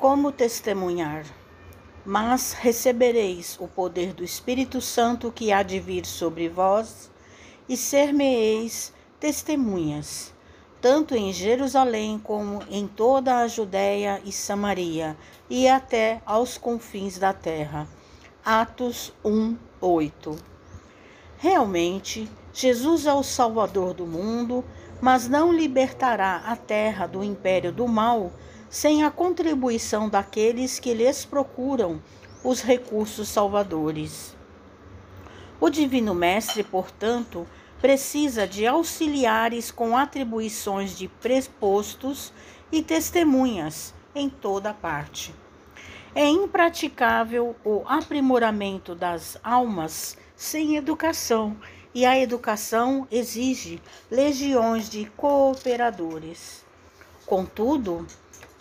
Como testemunhar? Mas recebereis o poder do Espírito Santo que há de vir sobre vós, e ser-me-eis testemunhas, tanto em Jerusalém como em toda a Judéia e Samaria, e até aos confins da terra. Atos 1, 8. Realmente, Jesus é o Salvador do mundo, mas não libertará a terra do império do mal sem a contribuição daqueles que lhes procuram os recursos salvadores. O Divino Mestre, portanto, precisa de auxiliares com atribuições de prespostos e testemunhas em toda parte. É impraticável o aprimoramento das almas sem educação, e a educação exige legiões de cooperadores. Contudo,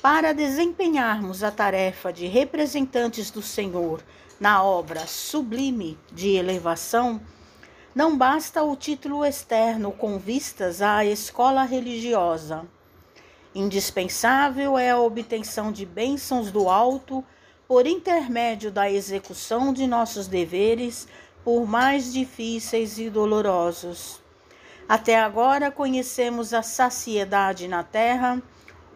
para desempenharmos a tarefa de representantes do Senhor na obra sublime de elevação, não basta o título externo com vistas à escola religiosa. Indispensável é a obtenção de bênçãos do alto por intermédio da execução de nossos deveres, por mais difíceis e dolorosos. Até agora conhecemos a saciedade na terra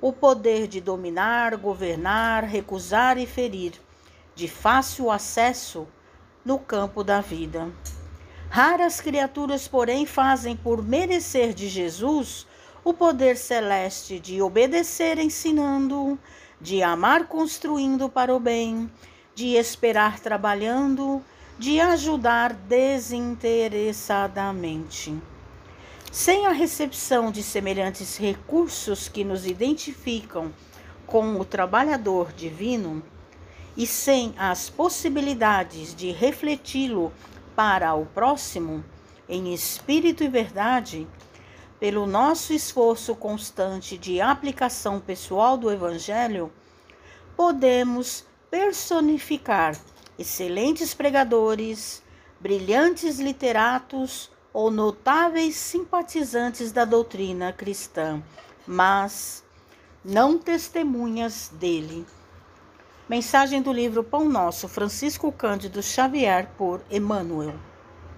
o poder de dominar, governar, recusar e ferir, de fácil acesso no campo da vida. Raras criaturas, porém, fazem por merecer de Jesus o poder celeste de obedecer ensinando, de amar construindo para o bem, de esperar trabalhando, de ajudar desinteressadamente. Sem a recepção de semelhantes recursos que nos identificam com o trabalhador divino, e sem as possibilidades de refleti-lo para o próximo, em espírito e verdade, pelo nosso esforço constante de aplicação pessoal do Evangelho, podemos personificar excelentes pregadores, brilhantes literatos ou notáveis simpatizantes da doutrina cristã, mas não testemunhas dele. Mensagem do livro Pão Nosso, Francisco Cândido Xavier, por Emmanuel.